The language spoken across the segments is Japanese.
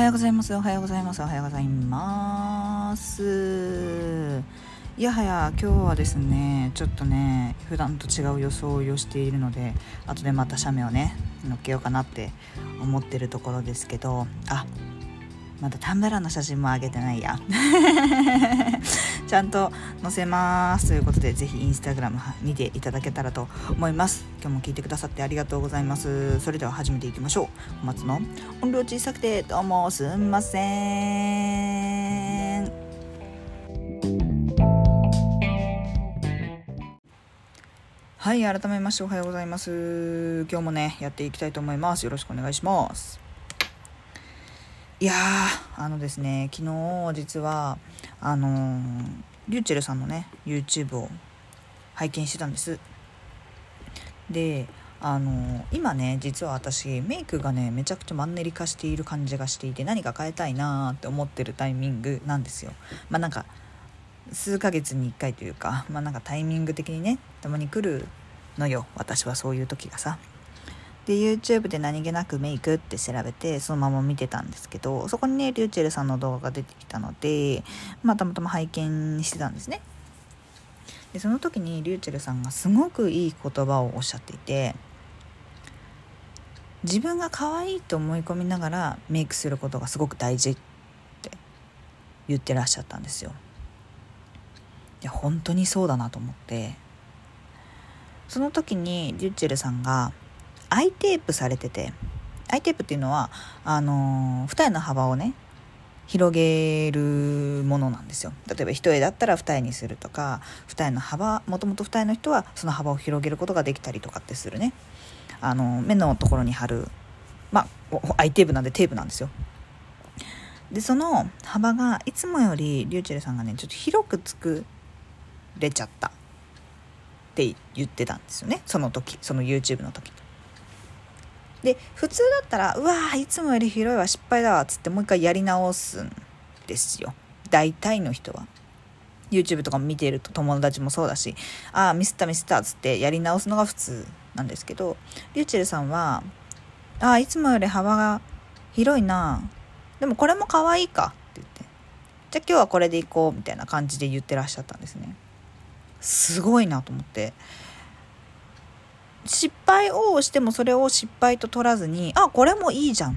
はようございます。おはようございます。おはようございます。いやはや今日はですねちょっとね普段と違う装いをしているので後でまた写メをね載っけようかなって思ってるところですけど。あまだタンブラーの写真も上げてないや。ちゃんと載せます。ということでぜひインスタグラム見ていただけたらと思います。今日も聞いてくださってありがとうございます。それでは始めていきましょう。小松の音量小さくてどうもすんません。はい改めましておはようございます。今日もねやっていきたいと思います。よろしくお願いします。いやあのですね昨日実はあのー、リューチェルさんのね YouTube を拝見してたんです。であのー、今ね実は私メイクがねめちゃくちゃマンネリ化している感じがしていて何か変えたいなって思ってるタイミングなんですよ。まあなんか数ヶ月に1回というかまあなんかタイミング的にねたまに来るのよ私はそういう時がさ。で YouTube で何気なくメイクって調べてそのまま見てたんですけどそこにねリューチェルさんの動画が出てきたのでまあたまたま拝見してたんですね。でその時にリューチェルさんがすごくいい言葉をおっしゃっていて自分が可愛いと思い込みながらメイクすることがすごく大事って言ってらっしゃったんですよ。いや本当にそうだなと思って。その時にリューチェルさんがアイテープされててアイテープっていうのはあの、二重の幅をね広げるものなんですよ。例えば一重だったら二重にするとか二重の幅もともと二重の人はその幅を広げることができたりとかってするね。あの目のところに貼るまあアイテープなんでテープなんですよ。でその幅がいつもよりリューチェルさんがねちょっと広く作れちゃったって言ってたんですよね。その時その YouTube の時で普通だったらうわーいつもより広いわ失敗だわっつってもう一回やり直すんですよ。大体の人は。YouTube とかも見ていると友達もそうだしああミスったミスったっつってやり直すのが普通なんですけどリューチェルさんはああいつもより幅が広いなでもこれも可愛いかって言ってじゃあ今日はこれでいこうみたいな感じで言ってらっしゃったんですね。すごいなと思って失敗をしてもそれを失敗と取らずにあこれもいいじゃん。っ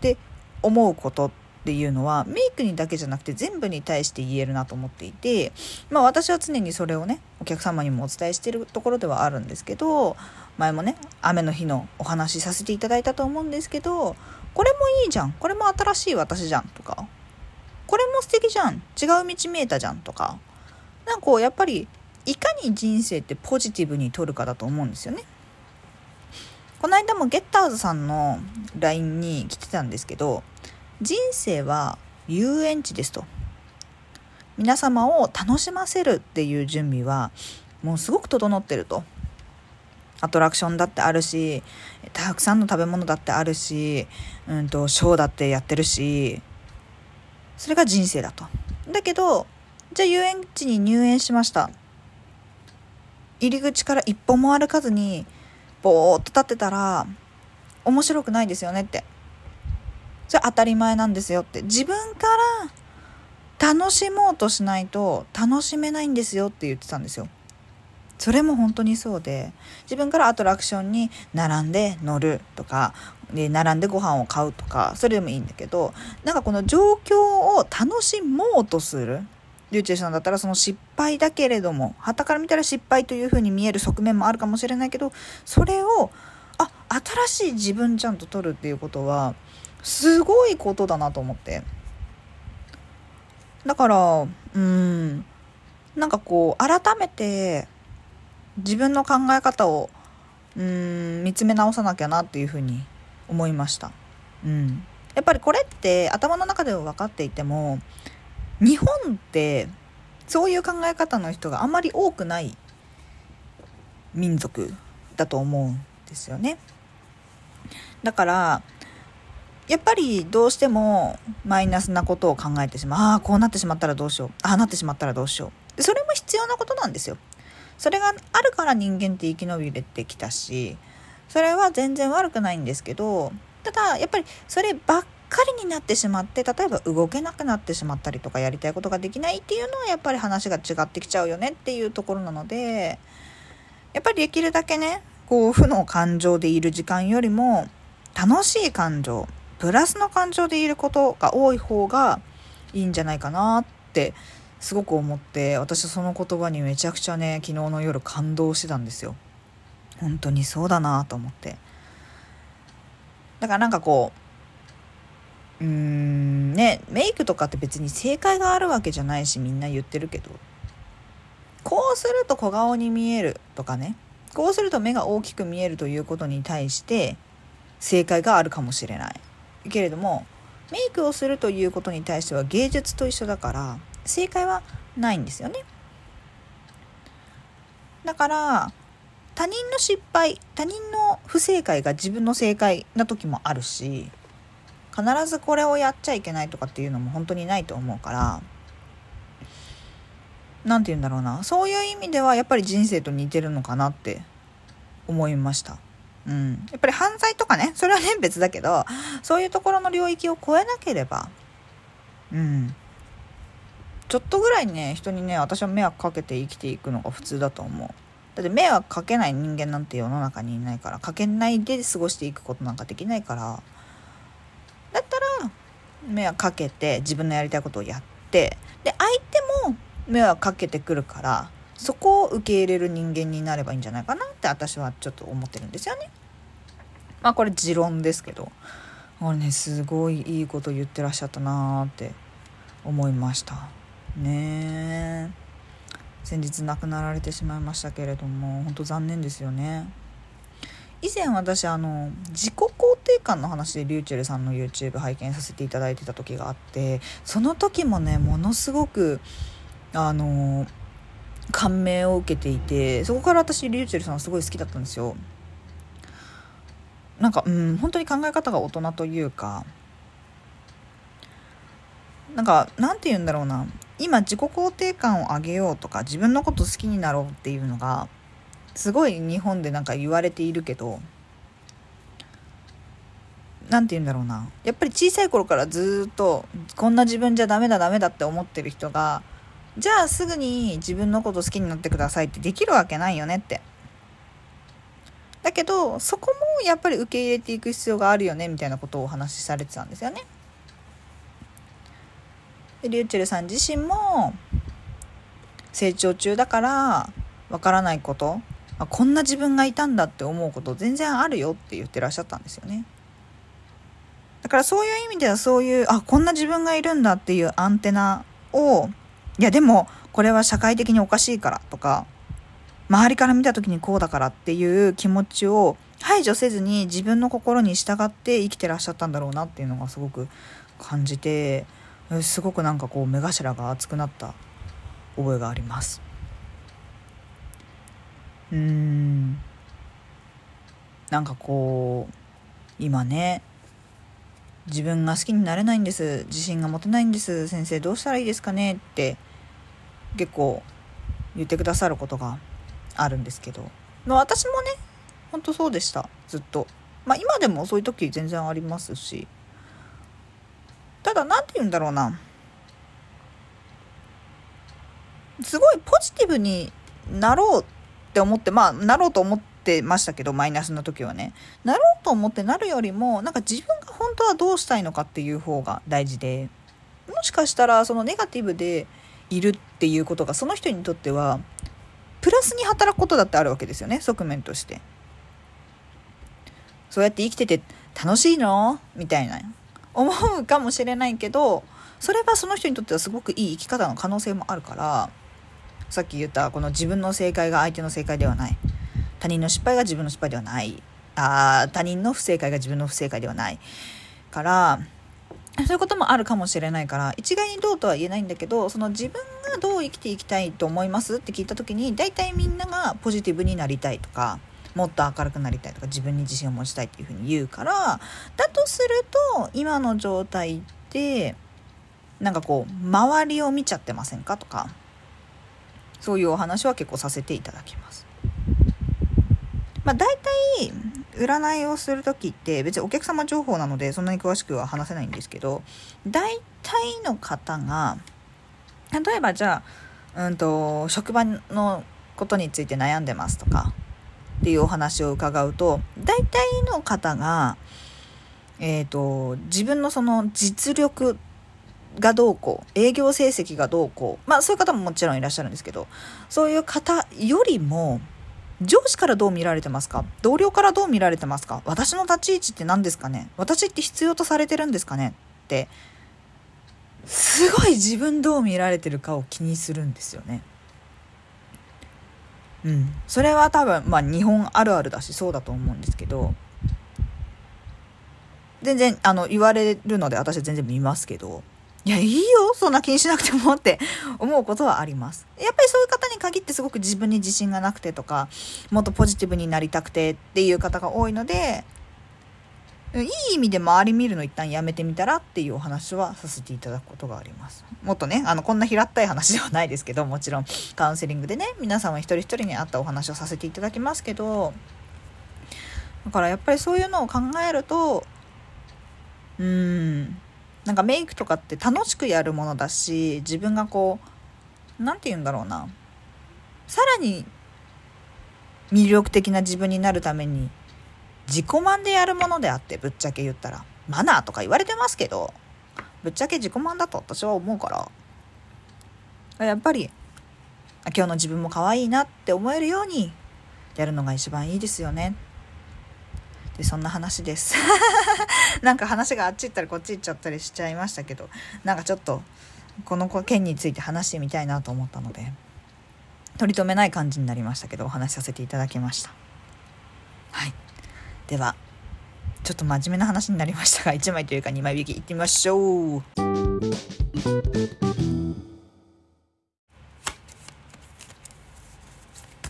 て思うことっていうのはメイクにだけじゃなくて全部に対して言えるなと思っていてまあ私は常にそれをねお客様にもお伝えしてるところではあるんですけど前もね雨の日のお話しさせていただいたと思うんですけどこれもいいじゃん。これも新しい私じゃんとかこれも素敵じゃん。違う道見えたじゃんとか。なんかこうやっぱりいかに人生ってポジティブに取るかだと思うんですよね。この間もゲッターズさんの LINE に来てたんですけど人生は遊園地ですと。皆様を楽しませるっていう準備はもうすごく整ってると。アトラクションだってあるしたくさんの食べ物だってあるし、うんと、ショーだってやってるしそれが人生だと。だけどじゃあ遊園地に入園しました。入り口から一歩も歩かずにぼーっと立ってたら面白くないですよねって。それ当たり前なんですよって。自分から楽しもうとしないと楽しめないんですよって言ってたんですよ。それも本当にそうで自分からアトラクションに並んで乗るとかで並んでご飯を買うとかそれでもいいんだけどなんかこの状況を楽しもうとするリュウチェさんだったらその失敗だけれども旗から見たら失敗というふうに見える側面もあるかもしれないけどそれをあ新しい自分ちゃんと取るっていうことはすごいことだなと思ってだからうんなんかこう改めて自分の考え方をうん見つめ直さなきゃなっていうふうに思いました。うん、やっぱりこれって頭の中では分かっていても日本ってそういう考え方の人があまり多くない民族だと思うんですよね。だからやっぱりどうしてもマイナスなことを考えてしまうああこうなってしまったらどうしようああなってしまったらどうしようそれも必要なことなんですよ。それがあるから人間って生き延びれてきたしそれは全然悪くないんですけどただやっぱりそればっかりになってしまって例えば動けなくなってしまったりとかやりたいことができないっていうのはやっぱり話が違ってきちゃうよねっていうところなのでやっぱりできるだけねこう負の感情でいる時間よりも楽しい感情プラスの感情でいることが多い方がいいんじゃないかなってすごく思って私はその言葉にめちゃくちゃね昨日の夜感動してたんですよ。本当にそうだなと思って。だからなんかこううーんねメイクとかって別に正解があるわけじゃないしみんな言ってるけど。こうすると小顔に見えるとかね。こうすると目が大きく見えるということに対して正解があるかもしれない。けれどもメイクをするということに対しては芸術と一緒だから正解はないんですよね。だから他人の失敗他人の不正解が自分の正解な時もあるし必ずこれをやっちゃいけないとかっていうのも本当にないと思うから何て言うんだろうな。そういう意味ではやっぱり人生と似てるのかなって思いました。うん、やっぱり犯罪とかねそれはね別だけどそういうところの領域を超えなければうん。ちょっとぐらいね人にね私は迷惑かけて生きていくのが普通だと思う。だって迷惑かけない人間なんて世の中にいないからかけないで過ごしていくことなんかできないからだったら迷惑かけて自分のやりたいことをやってで相手も迷惑かけてくるからそこを受け入れる人間になればいいんじゃないかなって私はちょっと思ってるんですよね。まあこれ持論ですけどあれねすごいいいこと言ってらっしゃったなーって思いました。ね先日亡くなられてしまいましたけれども本当残念ですよね以前私あの自己肯定感の話でリューチェルさんの YouTube 拝見させていただいてた時があってその時もねものすごくあの感銘を受けていてそこから私リューチェルさんすごい好きだったんですよ。なんかうん本当に考え方が大人というかなんかなんて言うんだろうな。今自己肯定感を上げようとか自分のこと好きになろうっていうのがすごい日本でなんか言われているけど何て言うんだろうな。やっぱり小さい頃からずっとこんな自分じゃダメだダメだって思ってる人がじゃあすぐに自分のこと好きになってくださいってできるわけないよねって。だけどそこもやっぱり受け入れていく必要があるよねみたいなことをお話しされてたんですよね。でリューチェルさん自身も成長中だからわからないことこんな自分がいたんだって思うこと全然あるよって言ってらっしゃったんですよね。だからそういう意味ではそういうあこんな自分がいるんだっていうアンテナをいやでもこれは社会的におかしいからとか周りから見た時にこうだからっていう気持ちを排除せずに自分の心に従って生きてらっしゃったんだろうなっていうのがすごく感じてすごくなんかこう目頭が熱くなった覚えがあります。うん。なんかこう今ね自分が好きになれないんです。自信が持てないんです。先生どうしたらいいですかねって結構言ってくださることがあるんですけど。まあ私もねほんとそうでした。ずっと。まあ今でもそういう時全然ありますし。ただ何て言うんだろうな。すごいポジティブになろうって思ってまあなろうと思ってましたけどマイナスの時はね。なろうと思ってなるよりもなんか自分が本当はどうしたいのかっていう方が大事で。もしかしたらそのネガティブでいるっていうことがその人にとってはプラスに働くことだってあるわけですよね。側面として。そうやって生きてて楽しいの？みたいな。思うかもしれないけどそれはその人にとってはすごくいい生き方の可能性もあるからさっき言ったこの自分の正解が相手の正解ではない。他人の失敗が自分の失敗ではないあ他人の不正解が自分の不正解ではないからそういうこともあるかもしれないから一概にどうとは言えないんだけどその自分がどう生きていきたいと思いますって聞いた時に大体みんながポジティブになりたいとかもっと明るくなりたいとか自分に自信を持ちたいっていうふうに言うからだとすると今の状態ってなんかこう周りを見ちゃってませんかとかそういうお話は結構させていただきます。まあ、大体占いをする時って別にお客様情報なのでそんなに詳しくは話せないんですけど大体の方が例えばじゃあ、うんと、職場のことについて悩んでますとかっていうお話を伺うと大体の方が、えーと、自分のその実力がどうこう営業成績がどうこうまあそういう方ももちろんいらっしゃるんですけどそういう方よりも上司からどう見られてますか？同僚からどう見られてますか？私の立ち位置って何ですかね？私って必要とされてるんですかね？ってすごい自分どう見られてるかを気にするんですよね。うん、それは多分まあ日本あるあるだしそうだと思うんですけど。全然あの言われるので私は全然見ますけど。いやいいよそんな気にしなくてもって思うことはありますやっぱりそういう方に限ってすごく自分に自信がなくてとかもっとポジティブになりたくてっていう方が多いのでいい意味で周り見るの一旦やめてみたらっていうお話はさせていただくことがあります。もっとね、あの、こんな平ったい話ではないですけど、もちろんカウンセリングでね、皆様一人一人に合ったお話をさせていただきますけど、だからやっぱりそういうのを考えると、うーん、なんかメイクとかって楽しくやるものだし、自分がこう、何て言うんだろうな、さらに魅力的な自分になるために自己満でやるものであってぶっちゃけ言ったら。マナーとか言われてますけどぶっちゃけ自己満だと私は思うから。やっぱり今日の自分も可愛いなって思えるようにやるのが一番いいですよね。でそんな話です。なんか話があっち行ったりこっち行っちゃったりしちゃいましたけどなんかちょっとこの件について話してみたいなと思ったので取り留めない感じになりましたけどお話しさせていただきました。はい。ではちょっと真面目な話になりましたが1枚というか2枚引きいってみましょう。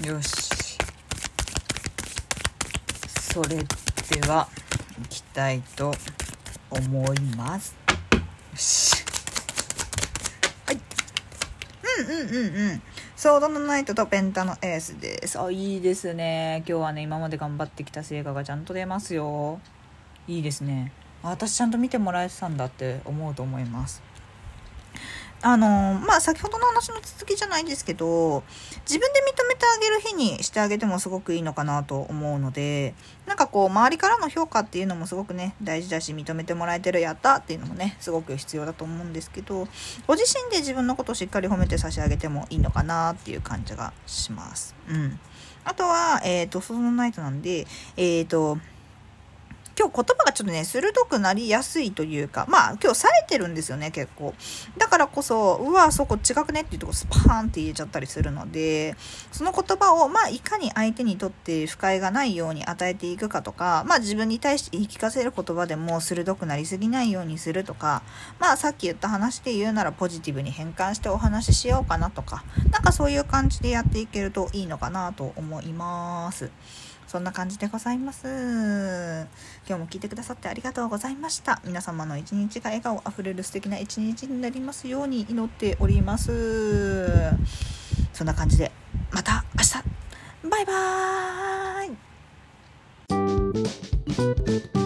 よし。それではいきたいと思いますよしはいうんうんうんうんソードのナイトとペンタのエースです。あ、いいですね。今日はね、今まで頑張ってきた成果がちゃんと出ますよ。いいですね。私ちゃんと見てもらえてたんだって思うと思います。あのまあ先ほどの話の続きじゃないですけど自分で認めてあげる日にしてあげてもすごくいいのかなと思うのでなんかこう周りからの評価っていうのもすごくね大事だし認めてもらえてるやったっていうのもねすごく必要だと思うんですけどご自身で自分のことをしっかり褒めて差し上げてもいいのかなっていう感じがします。うん、あとは、えっ、ー、と、そのナイトなんで、えっ、ー、と、今日言葉がちょっとね、鋭くなりやすいというか、まあ今日冴えてるんですよね、結構。だからこそ、うわ、そこ違くねっていうとこスパーンって言えちゃったりするので、その言葉を、まあいかに相手にとって不快がないように与えていくかとか、まあ自分に対して言い聞かせる言葉でも鋭くなりすぎないようにするとか、まあさっき言った話で言うならポジティブに変換してお話ししようかなとか、なんかそういう感じでやっていけるといいのかなと思います。そんな感じでございます。今日も聞いてくださってありがとうございました。皆様の一日が笑顔あふれる素敵な一日になりますように祈っております。そんな感じで、また明日バイバーイ